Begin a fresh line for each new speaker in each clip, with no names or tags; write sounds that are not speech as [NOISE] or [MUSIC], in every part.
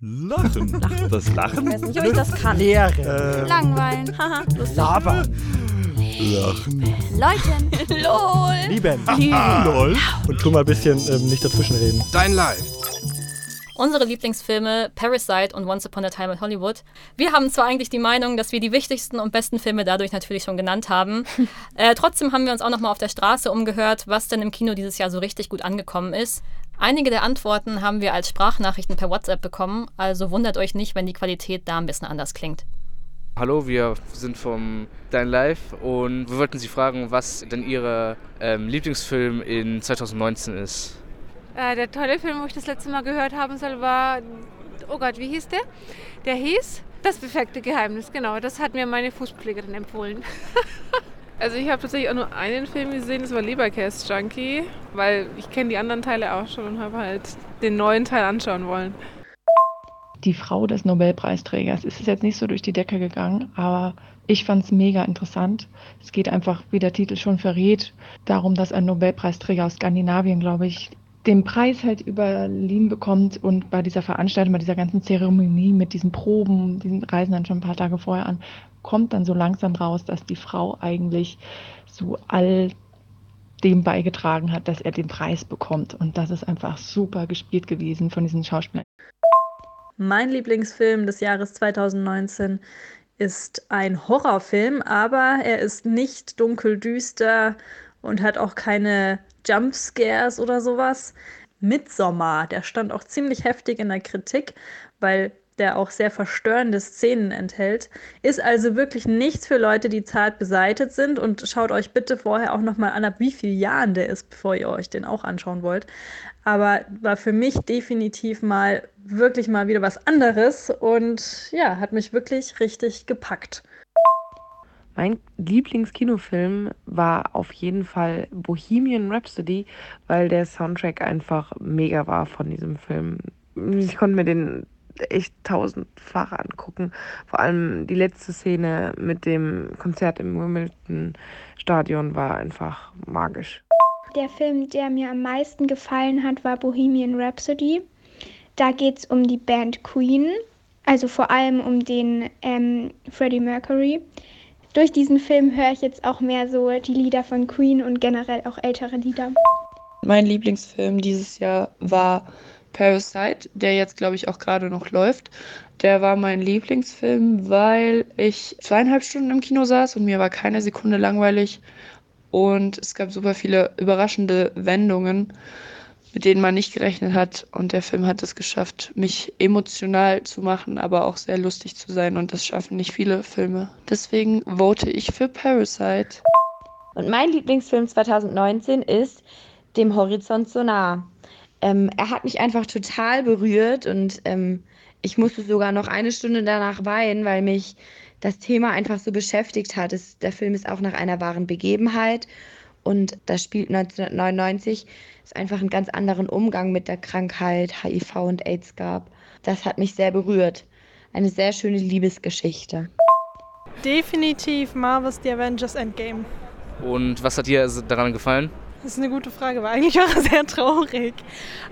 Lachen. Lachen. Das Lachen?
Ich weiß nicht, ob ich das kann.
Leere.
Ähm,
Langweilen. [LAUGHS]
Lava.
Lachen.
Leuten. [LAUGHS] LOL.
Lieben.
Lol.
Und tu mal ein bisschen ähm, nicht dazwischenreden.
Dein Live.
Unsere Lieblingsfilme Parasite und Once Upon a Time in Hollywood. Wir haben zwar eigentlich die Meinung, dass wir die wichtigsten und besten Filme dadurch natürlich schon genannt haben. [LAUGHS] äh, trotzdem haben wir uns auch nochmal auf der Straße umgehört, was denn im Kino dieses Jahr so richtig gut angekommen ist. Einige der Antworten haben wir als Sprachnachrichten per WhatsApp bekommen, also wundert euch nicht, wenn die Qualität da ein bisschen anders klingt.
Hallo, wir sind vom Dein Live und wir wollten Sie fragen, was denn Ihr ähm, Lieblingsfilm in 2019 ist.
Äh, der tolle Film, wo ich das letzte Mal gehört haben soll, war, oh Gott, wie hieß der? Der hieß Das perfekte Geheimnis, genau. Das hat mir meine Fußpflegerin empfohlen. [LAUGHS]
Also ich habe tatsächlich auch nur einen Film gesehen, das war Leberkäse Junkie, weil ich kenne die anderen Teile auch schon und habe halt den neuen Teil anschauen wollen.
Die Frau des Nobelpreisträgers ist es jetzt nicht so durch die Decke gegangen, aber ich fand es mega interessant. Es geht einfach, wie der Titel schon verrät, darum, dass ein Nobelpreisträger aus Skandinavien, glaube ich, den Preis halt überliehen bekommt und bei dieser Veranstaltung, bei dieser ganzen Zeremonie mit diesen Proben, diesen reisen dann schon ein paar Tage vorher an, kommt dann so langsam raus, dass die Frau eigentlich so all dem beigetragen hat, dass er den Preis bekommt. Und das ist einfach super gespielt gewesen von diesen Schauspielern.
Mein Lieblingsfilm des Jahres 2019 ist ein Horrorfilm, aber er ist nicht dunkeldüster und hat auch keine Jumpscares oder sowas. Midsommar, der stand auch ziemlich heftig in der Kritik, weil der auch sehr verstörende Szenen enthält. Ist also wirklich nichts für Leute, die zart beseitet sind und schaut euch bitte vorher auch nochmal an, ab wie vielen Jahren der ist, bevor ihr euch den auch anschauen wollt. Aber war für mich definitiv mal wirklich mal wieder was anderes und ja, hat mich wirklich richtig gepackt.
Mein Lieblingskinofilm war auf jeden Fall Bohemian Rhapsody, weil der Soundtrack einfach mega war von diesem Film. Ich konnte mir den echt tausendfach angucken. Vor allem die letzte Szene mit dem Konzert im Wimbledon Stadion war einfach magisch.
Der Film, der mir am meisten gefallen hat, war Bohemian Rhapsody. Da geht es um die Band Queen, also vor allem um den ähm, Freddie Mercury. Durch diesen Film höre ich jetzt auch mehr so die Lieder von Queen und generell auch ältere Lieder.
Mein Lieblingsfilm dieses Jahr war Parasite, der jetzt, glaube ich, auch gerade noch läuft. Der war mein Lieblingsfilm, weil ich zweieinhalb Stunden im Kino saß und mir war keine Sekunde langweilig. Und es gab super viele überraschende Wendungen, mit denen man nicht gerechnet hat. Und der Film hat es geschafft, mich emotional zu machen, aber auch sehr lustig zu sein. Und das schaffen nicht viele Filme. Deswegen vote ich für Parasite.
Und mein Lieblingsfilm 2019 ist Dem Horizont so nah. Ähm, er hat mich einfach total berührt und ähm, ich musste sogar noch eine Stunde danach weinen, weil mich das Thema einfach so beschäftigt hat. Es, der Film ist auch nach einer wahren Begebenheit und das spielt 1999, es einfach einen ganz anderen Umgang mit der Krankheit HIV und AIDS gab. Das hat mich sehr berührt. Eine sehr schöne Liebesgeschichte.
Definitiv Marvel's The Avengers Endgame.
Und was hat dir daran gefallen?
Das ist eine gute Frage, war eigentlich auch [LAUGHS] sehr traurig.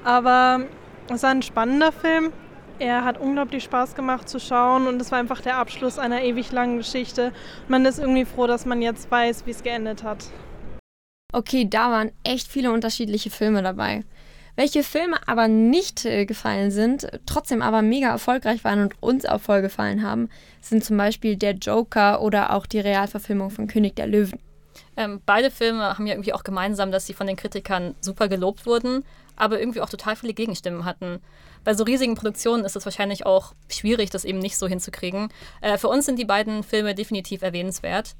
Aber es war ein spannender Film. Er hat unglaublich Spaß gemacht zu schauen und es war einfach der Abschluss einer ewig langen Geschichte. Man ist irgendwie froh, dass man jetzt weiß, wie es geendet hat.
Okay, da waren echt viele unterschiedliche Filme dabei. Welche Filme aber nicht äh, gefallen sind, trotzdem aber mega erfolgreich waren und uns auch voll gefallen haben, sind zum Beispiel Der Joker oder auch die Realverfilmung von König der Löwen.
Ähm, beide Filme haben ja irgendwie auch gemeinsam, dass sie von den Kritikern super gelobt wurden, aber irgendwie auch total viele Gegenstimmen hatten. Bei so riesigen Produktionen ist es wahrscheinlich auch schwierig, das eben nicht so hinzukriegen. Äh, für uns sind die beiden Filme definitiv erwähnenswert.